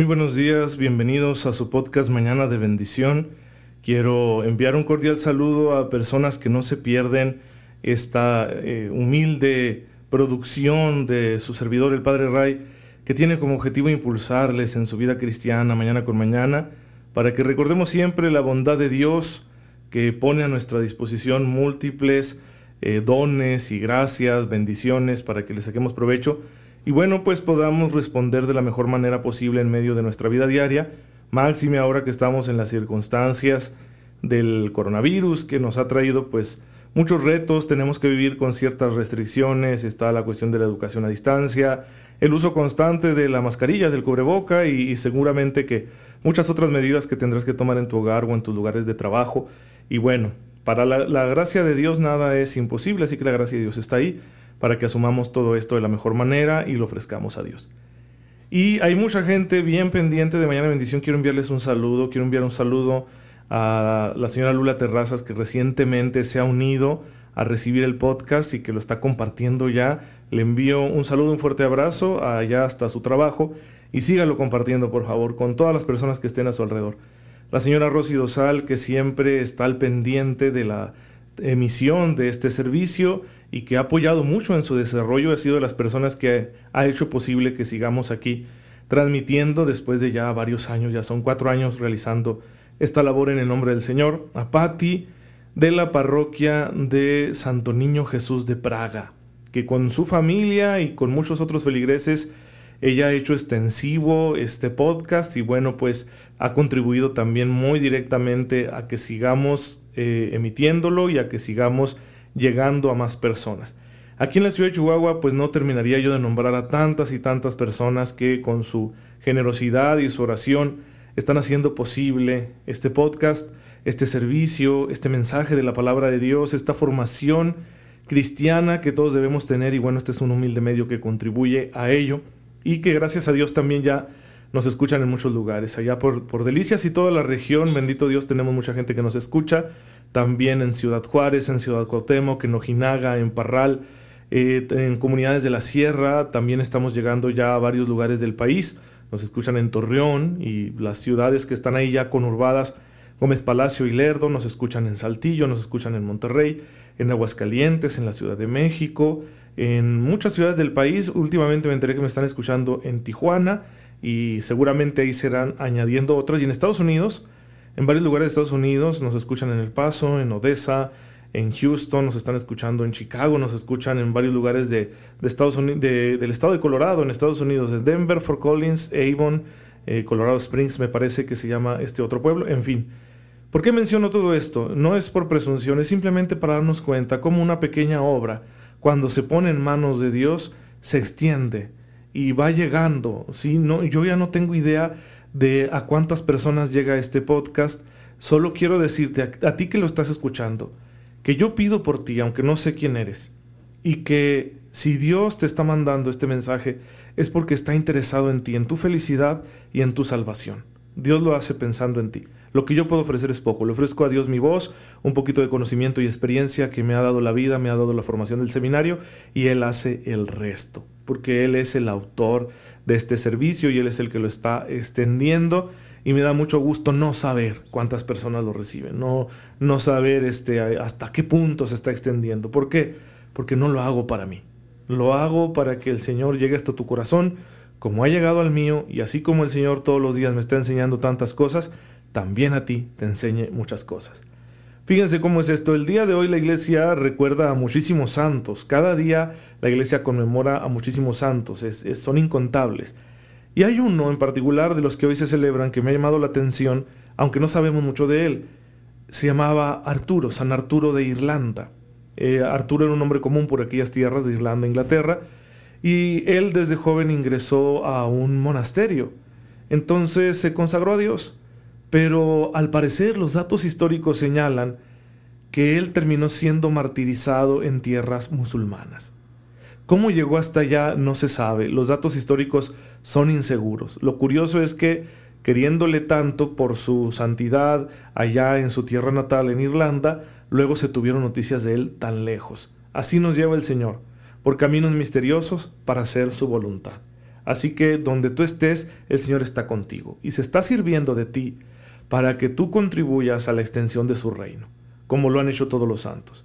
Muy buenos días, bienvenidos a su podcast Mañana de Bendición. Quiero enviar un cordial saludo a personas que no se pierden esta eh, humilde producción de su servidor, el Padre Ray, que tiene como objetivo impulsarles en su vida cristiana mañana con mañana, para que recordemos siempre la bondad de Dios que pone a nuestra disposición múltiples eh, dones y gracias, bendiciones, para que le saquemos provecho y bueno, pues podamos responder de la mejor manera posible en medio de nuestra vida diaria, máxime ahora que estamos en las circunstancias del coronavirus que nos ha traído pues muchos retos, tenemos que vivir con ciertas restricciones, está la cuestión de la educación a distancia, el uso constante de la mascarilla, del cubreboca y, seguramente que muchas otras medidas que tendrás que tomar en tu hogar o en tus lugares de trabajo. Y bueno, para la gracia de Dios nada es imposible, así que la gracia de Dios está ahí para que asumamos todo esto de la mejor manera y lo ofrezcamos a Dios. Y hay mucha gente bien pendiente de Mañana Bendición. Quiero enviarles un saludo. Quiero enviar un saludo a la señora Lula Terrazas que recientemente se ha unido a recibir el podcast y que lo está compartiendo ya. Le envío un saludo, un fuerte abrazo allá hasta su trabajo y sígalo compartiendo por favor con todas las personas que estén a su alrededor. La señora Rosy Dosal que siempre está al pendiente de la emisión de este servicio y que ha apoyado mucho en su desarrollo, ha sido de las personas que ha hecho posible que sigamos aquí transmitiendo después de ya varios años, ya son cuatro años realizando esta labor en el nombre del Señor, a Patti de la parroquia de Santo Niño Jesús de Praga, que con su familia y con muchos otros feligreses, ella ha hecho extensivo este podcast y bueno, pues ha contribuido también muy directamente a que sigamos eh, emitiéndolo y a que sigamos llegando a más personas. Aquí en la ciudad de Chihuahua, pues no terminaría yo de nombrar a tantas y tantas personas que con su generosidad y su oración están haciendo posible este podcast, este servicio, este mensaje de la palabra de Dios, esta formación cristiana que todos debemos tener y bueno, este es un humilde medio que contribuye a ello y que gracias a Dios también ya nos escuchan en muchos lugares. Allá por, por Delicias y toda la región, bendito Dios, tenemos mucha gente que nos escucha. También en Ciudad Juárez, en Ciudad Cuauhtémoc, en Ojinaga, en Parral, eh, en comunidades de la sierra. También estamos llegando ya a varios lugares del país. Nos escuchan en Torreón y las ciudades que están ahí ya conurbadas, Gómez Palacio y Lerdo. Nos escuchan en Saltillo, nos escuchan en Monterrey, en Aguascalientes, en la Ciudad de México, en muchas ciudades del país. Últimamente me enteré que me están escuchando en Tijuana y seguramente ahí serán añadiendo otras. Y en Estados Unidos, en varios lugares de Estados Unidos, nos escuchan en El Paso, en Odessa, en Houston, nos están escuchando en Chicago, nos escuchan en varios lugares de, Estados Unidos, del estado de Colorado, en Estados Unidos, de Denver, Fort Collins, Avon, eh, Colorado Springs, me parece que se llama este otro pueblo, en fin. ¿Por qué menciono todo esto? No es por presunción, es simplemente para darnos cuenta cómo una pequeña obra, cuando se pone en manos de Dios, se extiende y va llegando. ¿sí? No, yo ya no tengo idea de a cuántas personas llega este podcast. Solo quiero decirte a, a ti que lo estás escuchando, que yo pido por ti, aunque no sé quién eres, y que si Dios te está mandando este mensaje es porque está interesado en ti, en tu felicidad y en tu salvación. Dios lo hace pensando en ti. Lo que yo puedo ofrecer es poco. Le ofrezco a Dios mi voz, un poquito de conocimiento y experiencia que me ha dado la vida, me ha dado la formación del seminario y Él hace el resto, porque Él es el autor de este servicio y Él es el que lo está extendiendo y me da mucho gusto no saber cuántas personas lo reciben, no, no saber este, hasta qué punto se está extendiendo. ¿Por qué? Porque no lo hago para mí. Lo hago para que el Señor llegue hasta tu corazón como ha llegado al mío, y así como el Señor todos los días me está enseñando tantas cosas, también a ti te enseñe muchas cosas. Fíjense cómo es esto. El día de hoy la iglesia recuerda a muchísimos santos. Cada día la iglesia conmemora a muchísimos santos. son incontables. Y hay uno en particular de los que hoy se celebran que me ha llamado la atención, aunque no sabemos mucho de él. Se llamaba Arturo, San Arturo de Irlanda. Eh, Arturo era un hombre común por aquellas tierras de Irlanda, Inglaterra, y él desde joven ingresó a un monasterio. Entonces se consagró a Dios, pero al parecer los datos históricos señalan que él terminó siendo martirizado en tierras musulmanas. ¿Cómo llegó hasta allá? No se sabe. Los datos históricos son inseguros. Lo curioso es que, queriéndole tanto por su santidad allá en su tierra natal, en Irlanda, luego se tuvieron noticias de él tan lejos. Así nos lleva el Señor, por caminos misteriosos para hacer su voluntad. Así que donde tú estés, el Señor está contigo y se está sirviendo de ti para que tú contribuyas a la extensión de su reino como lo han hecho todos los santos.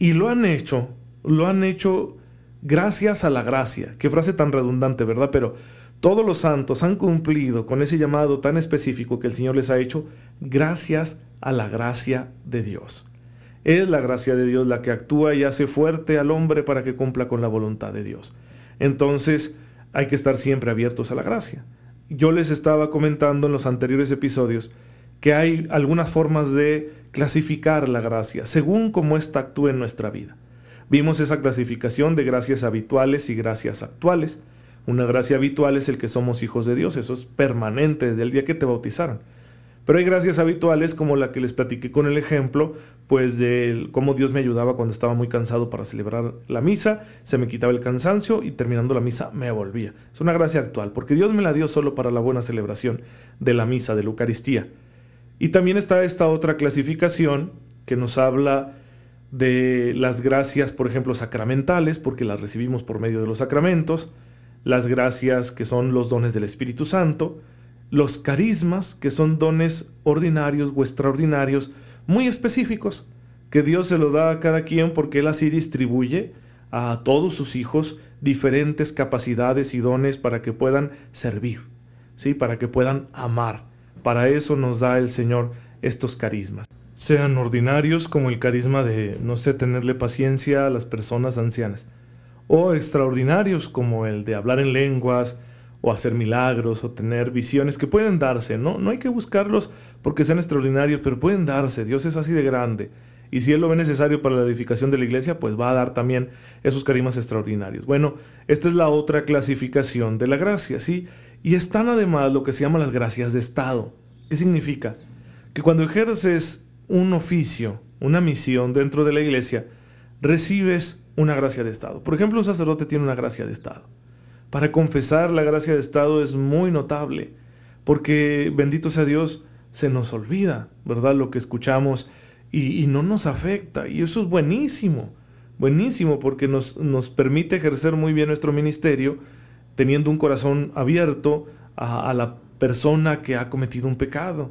Y lo han hecho, lo han hecho gracias a la gracia. Qué frase tan redundante, ¿verdad? Pero todos los santos han cumplido con ese llamado tan específico que el Señor les ha hecho gracias a la gracia de Dios. Es la gracia de Dios la que actúa y hace fuerte al hombre para que cumpla con la voluntad de Dios. Entonces hay que estar siempre abiertos a la gracia. Yo les estaba comentando en los anteriores episodios que hay algunas formas de clasificar la gracia según cómo ésta actúe en nuestra vida. Vimos esa clasificación de gracias habituales y gracias actuales. Una gracia habitual es el que somos hijos de Dios, eso es permanente desde el día que te bautizaron. Pero hay gracias habituales como la que les platiqué con el ejemplo, pues de cómo Dios me ayudaba cuando estaba muy cansado para celebrar la misa, se me quitaba el cansancio y terminando la misa me volvía. Es una gracia actual, porque Dios me la dio solo para la buena celebración de la misa, de la Eucaristía. Y también está esta otra clasificación que nos habla de las gracias, por ejemplo, sacramentales, porque las recibimos por medio de los sacramentos, las gracias que son los dones del Espíritu Santo, los carismas, que son dones ordinarios o extraordinarios, muy específicos, que Dios se lo da a cada quien porque Él así distribuye a todos sus hijos diferentes capacidades y dones para que puedan servir, ¿sí? para que puedan amar. Para eso nos da el Señor estos carismas. Sean ordinarios como el carisma de, no sé, tenerle paciencia a las personas ancianas. O extraordinarios como el de hablar en lenguas, o hacer milagros, o tener visiones que pueden darse, ¿no? No hay que buscarlos porque sean extraordinarios, pero pueden darse. Dios es así de grande. Y si Él lo ve necesario para la edificación de la iglesia, pues va a dar también esos carismas extraordinarios. Bueno, esta es la otra clasificación de la gracia, ¿sí? Y están además lo que se llama las gracias de Estado. ¿Qué significa? Que cuando ejerces un oficio, una misión dentro de la iglesia, recibes una gracia de Estado. Por ejemplo, un sacerdote tiene una gracia de Estado. Para confesar la gracia de Estado es muy notable, porque bendito sea Dios, se nos olvida, ¿verdad? Lo que escuchamos y, no nos afecta. Y eso es buenísimo, buenísimo, porque nos, nos permite ejercer muy bien nuestro ministerio teniendo un corazón abierto a, la persona que ha cometido un pecado.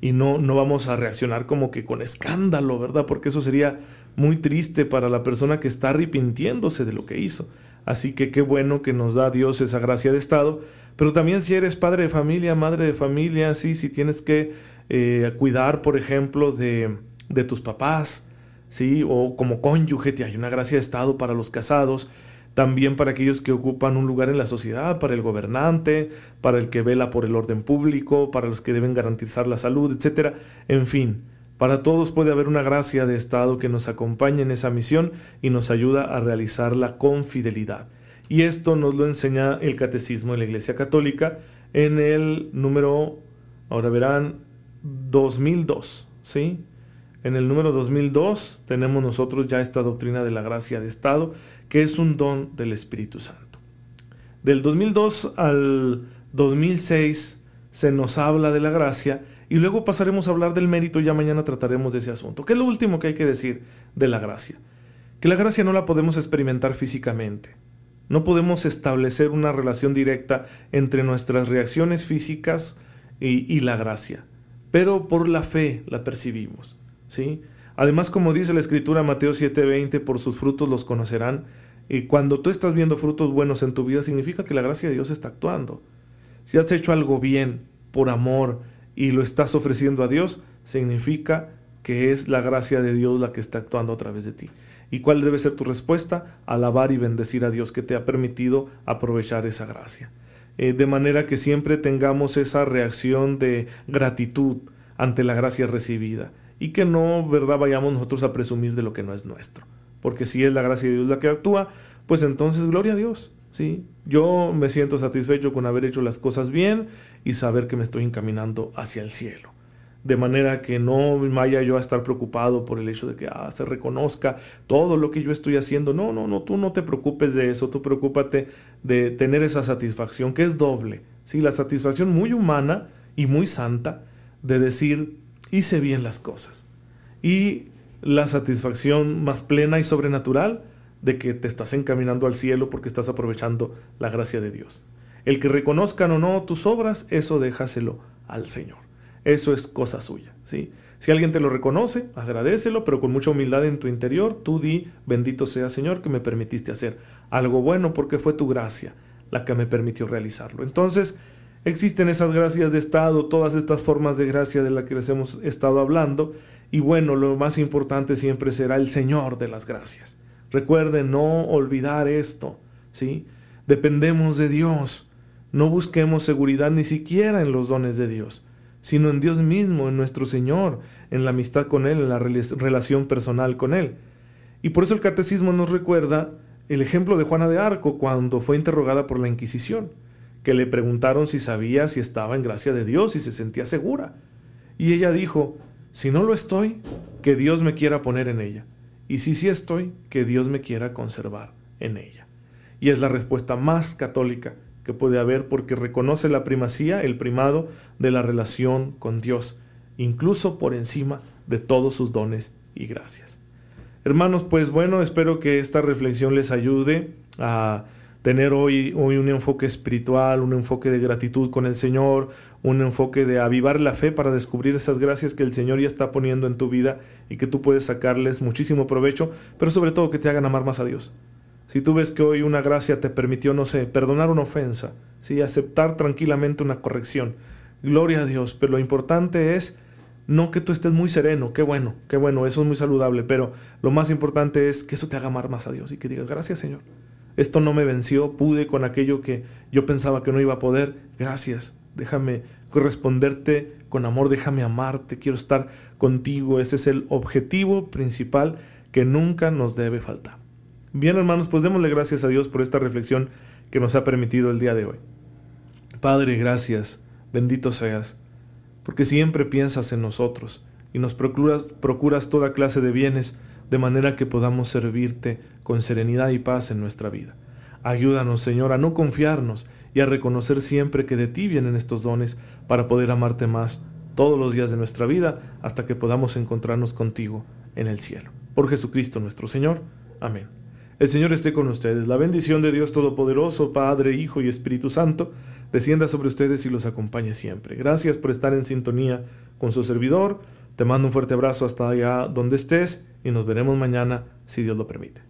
Y no, no vamos a reaccionar como que con escándalo, ¿verdad? Porque eso sería muy triste para la persona que está arrepintiéndose de lo que hizo. Así que qué bueno que nos da Dios esa gracia de Estado. Pero también si eres padre de familia, madre de familia, sí, si tienes que eh, cuidar, por ejemplo, de, de tus papás, ¿sí? O como cónyuge, hay una gracia de Estado para los casados también para aquellos que ocupan un lugar en la sociedad, para el gobernante, para el que vela por el orden público, para los que deben garantizar la salud, etc. En fin, para todos puede haber una gracia de Estado que nos acompañe en esa misión y nos ayuda a realizarla con fidelidad. Y esto nos lo enseña el Catecismo de la Iglesia Católica en el número, ahora verán, 2002, ¿sí? En el número 2002 tenemos nosotros ya esta doctrina de la gracia de Estado, que es un don del Espíritu Santo. Del 2002 al 2006 se nos habla de la gracia y luego pasaremos a hablar del mérito, ya mañana trataremos de ese asunto. ¿Qué es lo último que hay que decir de la gracia? Que la gracia no la podemos experimentar físicamente. No podemos establecer una relación directa entre nuestras reacciones físicas y, y la gracia, pero por la fe la percibimos. ¿Sí? Además, como dice la escritura Mateo 7:20, por sus frutos los conocerán. Y cuando tú estás viendo frutos buenos en tu vida, significa que la gracia de Dios está actuando. Si has hecho algo bien por amor y lo estás ofreciendo a Dios, significa que es la gracia de Dios la que está actuando a través de ti. ¿Y cuál debe ser tu respuesta? Alabar y bendecir a Dios que te ha permitido aprovechar esa gracia. Eh, de manera que siempre tengamos esa reacción de gratitud ante la gracia recibida y que no, ¿verdad?, vayamos nosotros a presumir de lo que no es nuestro. porque si es la gracia de Dios la que actúa, pues entonces gloria a Dios. ¿sí? Yo me siento satisfecho con haber hecho las cosas bien y saber que me estoy encaminando hacia el cielo. De manera que no vaya yo a estar preocupado por el hecho de que ah, se reconozca todo lo que yo estoy haciendo. No, no, no, tú no te preocupes de eso, tú preocúpate de tener esa satisfacción que es doble. ¿sí? La satisfacción muy humana y muy santa de decir, hice bien las cosas. Y la satisfacción más plena y sobrenatural de que te estás encaminando al cielo porque estás aprovechando la gracia de Dios. El que reconozcan o no tus obras, eso déjaselo al Señor. Eso es cosa suya, ¿sí? Si alguien te lo reconoce, agradecelo, pero con mucha humildad en tu interior, tú di, bendito sea Señor que me permitiste hacer algo bueno porque fue tu gracia la que me permitió realizarlo. Entonces, existen esas gracias de estado, todas estas formas de gracia de las que les hemos estado hablando, y bueno, lo más importante siempre será el Señor de las gracias. Recuerden no olvidar esto, ¿sí? Dependemos de Dios. No busquemos seguridad ni siquiera en los dones de Dios, sino en Dios mismo, en nuestro Señor, en la amistad con Él, en la relación personal con Él. Y por eso el catecismo nos recuerda el ejemplo de Juana de Arco cuando fue interrogada por la Inquisición, que le preguntaron si sabía si estaba en gracia de Dios y se sentía segura. Y ella dijo, si no lo estoy, que Dios me quiera poner en ella y si sí estoy, que Dios me quiera conservar en ella. Y es la respuesta más católica que puede haber porque reconoce la primacía, el primado de la relación con Dios, incluso por encima de todos sus dones y gracias. Hermanos, pues bueno, espero que esta reflexión les ayude a tener hoy, hoy un enfoque espiritual, un enfoque de gratitud con el Señor, un enfoque de avivar la fe para descubrir esas gracias que el Señor ya está poniendo en tu vida y que tú puedes sacarles muchísimo provecho, pero sobre todo que te hagan amar más a Dios. Si tú ves que hoy una gracia te permitió, no sé, perdonar una ofensa, ¿sí? aceptar tranquilamente una corrección, gloria a Dios, pero lo importante es no que tú estés muy sereno, qué bueno, qué bueno, eso es muy saludable, pero lo más importante es que eso te haga amar más a Dios y que digas, gracias Señor, esto no me venció, pude con aquello que yo pensaba que no iba a poder, gracias, déjame corresponderte con amor, déjame amarte, quiero estar contigo. Ese es el objetivo principal que nunca nos debe faltar. Bien hermanos, pues démosle gracias a Dios por esta reflexión que nos ha permitido el día de hoy. Padre, gracias, bendito seas, porque siempre piensas en nosotros y nos procuras, procuras toda clase de bienes de manera que podamos servirte con serenidad y paz en nuestra vida. Ayúdanos, Señor, a no confiarnos y a reconocer siempre que de ti vienen estos dones para poder amarte más todos los días de nuestra vida hasta que podamos encontrarnos contigo en el cielo. Por Jesucristo nuestro Señor. Amén. El Señor esté con ustedes. La bendición de Dios Todopoderoso, Padre, Hijo y Espíritu Santo, descienda sobre ustedes y los acompañe siempre. Gracias por estar en sintonía con su servidor. Te mando un fuerte abrazo hasta allá donde estés y nos veremos mañana si Dios lo permite.